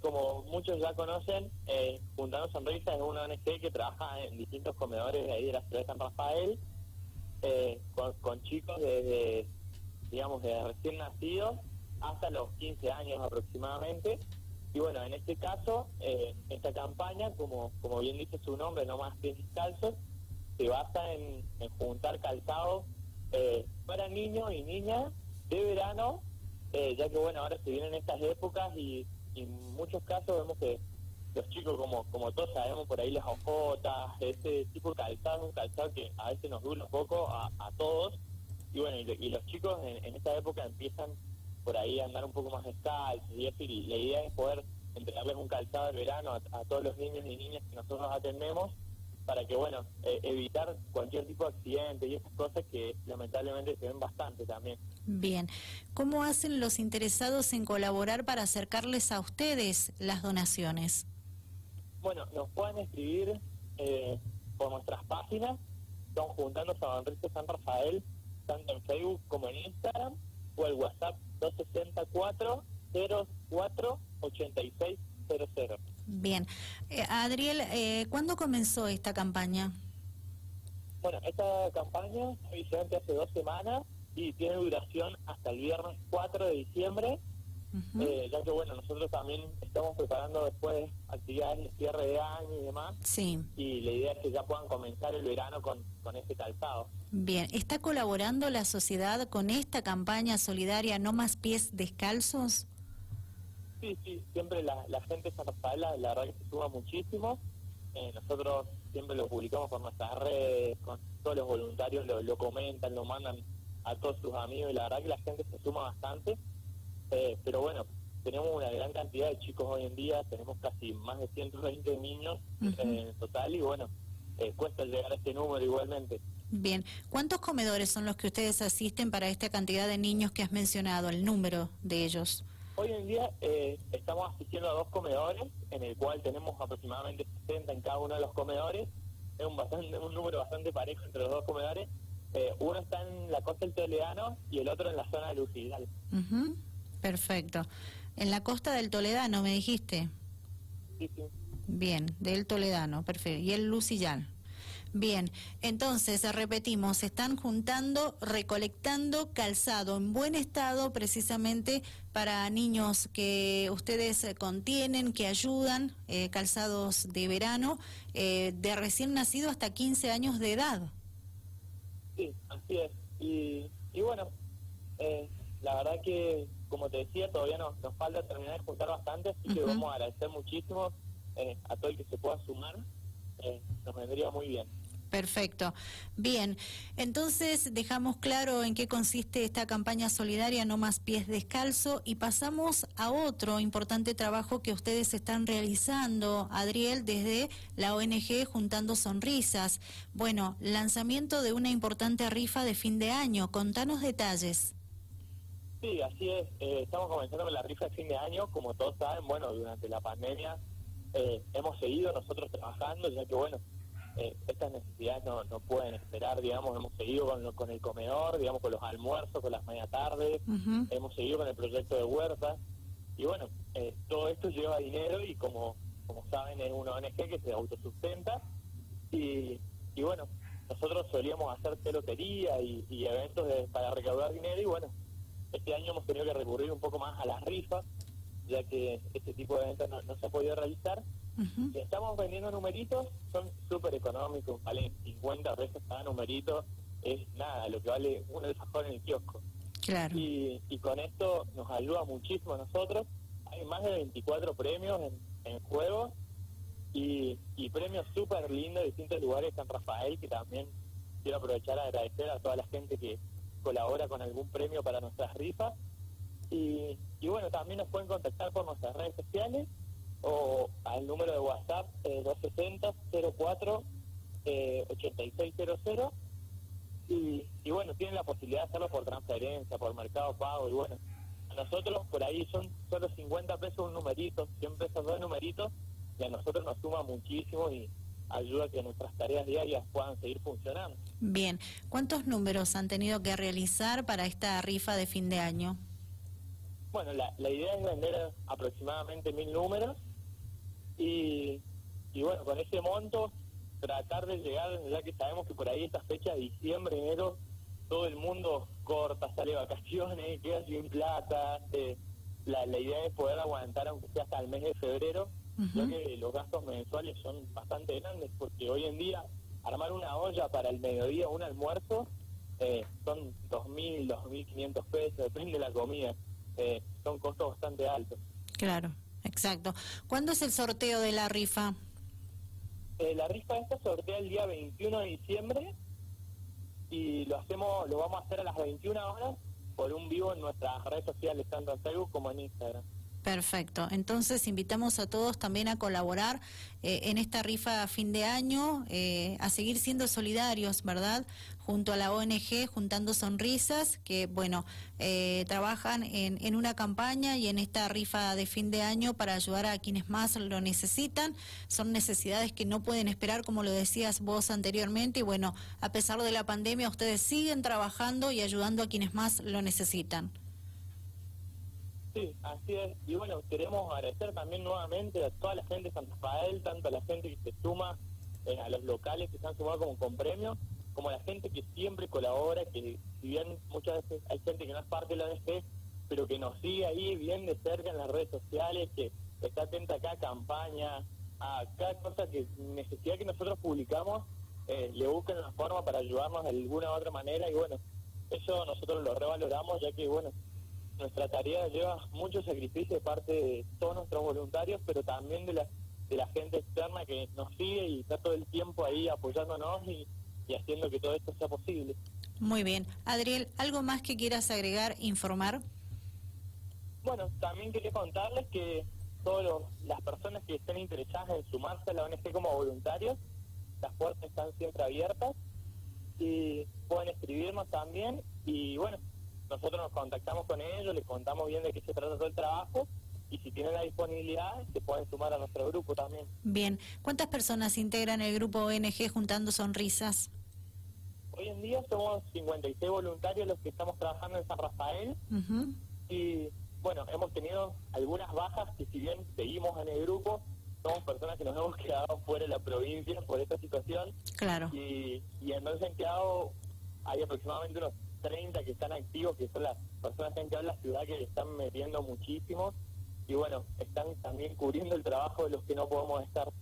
como muchos ya conocen, eh, Juntando Sonrisas es una ONG que trabaja en distintos comedores de ahí de la ciudad de San Rafael, eh, con, chicos desde, digamos, de recién nacidos hasta los 15 años aproximadamente. Y bueno, en este caso, eh, esta campaña, como, como bien dice su nombre, No Más Pies Descalzos, se basa en, juntar calzado eh, para niños y niñas de verano, eh, ya que bueno, ahora se vienen estas épocas y, en muchos casos vemos que los chicos, como como todos sabemos, por ahí las ojotas, ese tipo de calzado, un calzado que a veces nos dura un poco a, todos. Y bueno, y, los chicos en, esta época empiezan por ahí a andar un poco más descalzos y eso, y la idea es poder entregarles un calzado de verano a todos los niños y niñas que nosotros atendemos para que, bueno, eh, evitar cualquier tipo de accidente y esas cosas que lamentablemente se ven bastante también. Bien, ¿cómo hacen los interesados en colaborar para acercarles a ustedes las donaciones? Bueno, nos pueden escribir eh, por nuestras páginas, son Juntando San San Rafael, tanto en Facebook como en Instagram, o el WhatsApp 264 04 8600. Bien. Eh, Adriel, eh, ¿cuándo comenzó esta campaña? Bueno, esta campaña vigente hace dos semanas y tiene duración hasta el viernes 4 de diciembre, eh, ya que bueno, nosotros también estamos preparando después actividades de cierre de año y demás. Sí. Y la idea es que ya puedan comenzar el verano con, con este calzado. Bien, ¿está colaborando la sociedad con esta campaña solidaria No Más Pies Descalzos? Sí, sí, siempre la, gente de San Rafael, la, verdad que se suma muchísimo. Eh, nosotros siempre lo publicamos por nuestras redes, con todos los voluntarios lo, comentan, lo mandan a todos sus amigos y la verdad que la gente se suma bastante. Eh, pero bueno, tenemos una gran cantidad de chicos hoy en día, tenemos casi más de 120 niños en total y bueno, eh, cuesta llegar a este número igualmente. Bien, ¿cuántos comedores son los que ustedes asisten para esta cantidad de niños que has mencionado, el número de ellos? Hoy en día eh, estamos asistiendo a dos comedores, en el cual tenemos aproximadamente 60 en cada uno de los comedores. Es un, bastante, un número bastante parejo entre los dos comedores. Eh, uno está en la costa del Toledano y el otro en la zona de Lucidal. Perfecto. En la costa del Toledano, me dijiste. Sí, sí. Bien, del Toledano, perfecto. ¿Y el Lucillán? Bien, entonces repetimos, están juntando, recolectando calzado en buen estado precisamente para niños que ustedes contienen, que ayudan, eh, calzados de verano, eh, de recién nacido hasta 15 años de edad. Sí, así es. Y, bueno, la verdad que, como te decía, todavía nos, nos falta terminar de juntar bastante, así que vamos a agradecer muchísimo a todo el que se pueda sumar. nos vendría muy bien. Perfecto. Bien, entonces dejamos claro en qué consiste esta campaña solidaria No Más Pies Descalzo y pasamos a otro importante trabajo que ustedes están realizando, Adriel, desde la ONG Juntando Sonrisas. Bueno, lanzamiento de una importante rifa de fin de año. Contanos detalles. Sí, así es. Eh, estamos comenzando con la rifa de fin de año. Como todos saben, bueno, durante la pandemia eh, hemos seguido nosotros trabajando, ya que, bueno, eh, estas necesidades no, no pueden esperar, digamos, hemos seguido con, con el comedor, digamos, con los almuerzos, con las media tardes, hemos seguido con el proyecto de huertas, y bueno, eh, todo esto lleva dinero y como, como saben es una ONG que se autosustenta, y, y bueno, nosotros solíamos hacer pelotería y, eventos para recaudar dinero, y bueno, este año hemos tenido que recurrir un poco más a las rifas, ya que este tipo de eventos no, no se ha podido realizar, Estamos vendiendo numeritos, son súper económicos, valen 50 pesos cada numerito, es nada, lo que vale uno de esos en el kiosco. Claro. Y, con esto nos ayuda muchísimo a nosotros. Hay más de 24 premios en, juego y, premios súper lindos de distintos lugares San Rafael, que también quiero aprovechar a agradecer a toda la gente que colabora con algún premio para nuestras rifas. Y, y bueno, también nos pueden contactar por nuestras redes sociales o al número de WhatsApp eh, 260-04-8600 eh, y, y bueno, tienen la posibilidad de hacerlo por transferencia, por mercado pago y bueno, a nosotros por ahí son solo 50 pesos un numerito, 100 pesos dos numeritos y a nosotros nos suma muchísimo y ayuda a que nuestras tareas diarias puedan seguir funcionando. Bien, ¿cuántos números han tenido que realizar para esta rifa de fin de año? Bueno, la, la idea es vender aproximadamente mil números y, y bueno, con ese monto tratar de llegar, ya que sabemos que por ahí esta fecha, diciembre, enero, todo el mundo corta, sale de vacaciones, queda sin plata. Eh, la, la idea es poder aguantar, aunque sea hasta el mes de febrero, ya que los gastos mensuales son bastante grandes, porque hoy en día armar una olla para el mediodía, un almuerzo, eh, son 2.000, 2.500 pesos, depende de la comida. Eh, son costos bastante altos. Claro, exacto. ¿Cuándo es el sorteo de la rifa? Eh, la rifa esta sortea el día 21 de diciembre y lo hacemos, lo vamos a hacer a las 21 horas por un vivo en nuestras redes sociales, tanto en Facebook como en Instagram. Perfecto. Entonces invitamos a todos también a colaborar eh, en esta rifa a fin de año, eh, a seguir siendo solidarios, ¿verdad? Junto a la ONG, juntando sonrisas, que bueno, eh, trabajan en, en, una campaña y en esta rifa de fin de año para ayudar a quienes más lo necesitan. Son necesidades que no pueden esperar, como lo decías vos anteriormente, y bueno, a pesar de la pandemia, ustedes siguen trabajando y ayudando a quienes más lo necesitan. Sí, así es. Y bueno, queremos agradecer también nuevamente a toda la gente de San Rafael, tanto a la gente que se suma eh, a los locales que se han sumado como con premios, como a la gente que siempre colabora, que si bien muchas veces hay gente que no es parte de la ONG, pero que nos sigue ahí bien de cerca en las redes sociales, que está atenta a cada campaña, a cada cosa que necesidad que nosotros publicamos, eh, le buscan una forma para ayudarnos de alguna u otra manera y bueno, eso nosotros lo revaloramos ya que bueno, nuestra tarea lleva mucho sacrificio de parte de todos nuestros voluntarios, pero también de la, de la gente externa que nos sigue y está todo el tiempo ahí apoyándonos y, y haciendo que todo esto sea posible. Muy bien. Adriel, ¿algo más que quieras agregar, informar? Bueno, también quería contarles que todas las personas que estén interesadas en sumarse a la ONG como voluntarios, las puertas están siempre abiertas y pueden escribirnos también y bueno, nosotros nos contactamos con ellos, les contamos bien de qué se trata todo el trabajo y si tienen la disponibilidad se pueden sumar a nuestro grupo también. Bien, ¿cuántas personas integran el grupo ONG Juntando Sonrisas? Hoy en día somos 56 voluntarios los que estamos trabajando en San Rafael y bueno, hemos tenido algunas bajas que si bien seguimos en el grupo, somos personas que nos hemos quedado fuera de la provincia por esta situación. Claro. Y, y entonces han quedado, hay aproximadamente unos 30 que están activos, que son las personas que han quedado en la ciudad que le están metiendo muchísimo y bueno, están también cubriendo el trabajo de los que no podemos estar.